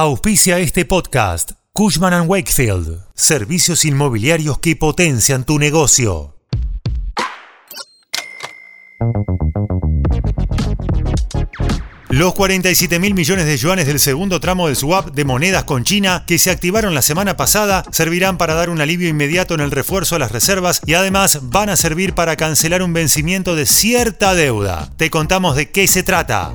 Auspicia este podcast. Cushman ⁇ Wakefield. Servicios inmobiliarios que potencian tu negocio. Los 47 mil millones de yuanes del segundo tramo del swap de monedas con China que se activaron la semana pasada servirán para dar un alivio inmediato en el refuerzo a las reservas y además van a servir para cancelar un vencimiento de cierta deuda. Te contamos de qué se trata.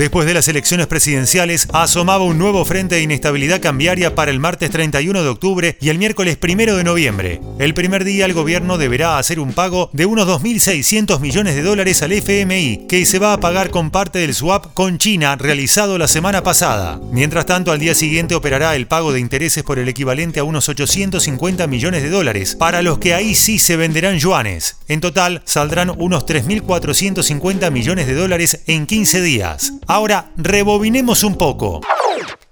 Después de las elecciones presidenciales, asomaba un nuevo frente de inestabilidad cambiaria para el martes 31 de octubre y el miércoles 1 de noviembre. El primer día el gobierno deberá hacer un pago de unos 2.600 millones de dólares al FMI, que se va a pagar con parte del swap con China realizado la semana pasada. Mientras tanto, al día siguiente operará el pago de intereses por el equivalente a unos 850 millones de dólares, para los que ahí sí se venderán yuanes. En total, saldrán unos 3.450 millones de dólares en 15 días. Ahora, rebobinemos un poco.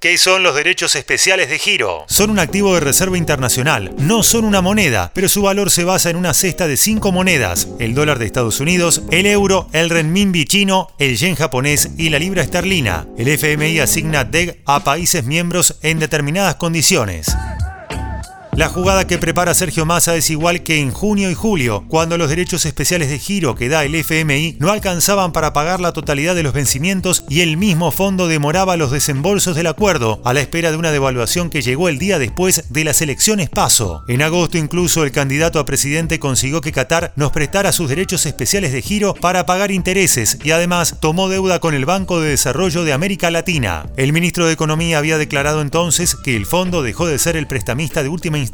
¿Qué son los derechos especiales de giro? Son un activo de reserva internacional, no son una moneda, pero su valor se basa en una cesta de cinco monedas, el dólar de Estados Unidos, el euro, el renminbi chino, el yen japonés y la libra esterlina. El FMI asigna DEG a países miembros en determinadas condiciones. La jugada que prepara Sergio Massa es igual que en junio y julio, cuando los derechos especiales de giro que da el FMI no alcanzaban para pagar la totalidad de los vencimientos y el mismo fondo demoraba los desembolsos del acuerdo, a la espera de una devaluación que llegó el día después de las elecciones paso. En agosto incluso el candidato a presidente consiguió que Qatar nos prestara sus derechos especiales de giro para pagar intereses y además tomó deuda con el Banco de Desarrollo de América Latina. El ministro de Economía había declarado entonces que el fondo dejó de ser el prestamista de última instancia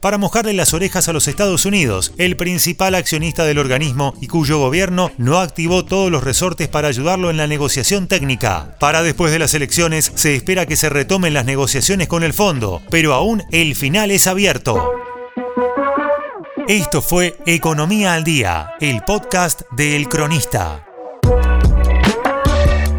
para mojarle las orejas a los Estados Unidos, el principal accionista del organismo y cuyo gobierno no activó todos los resortes para ayudarlo en la negociación técnica. Para después de las elecciones se espera que se retomen las negociaciones con el fondo, pero aún el final es abierto. Esto fue Economía al Día, el podcast de El Cronista.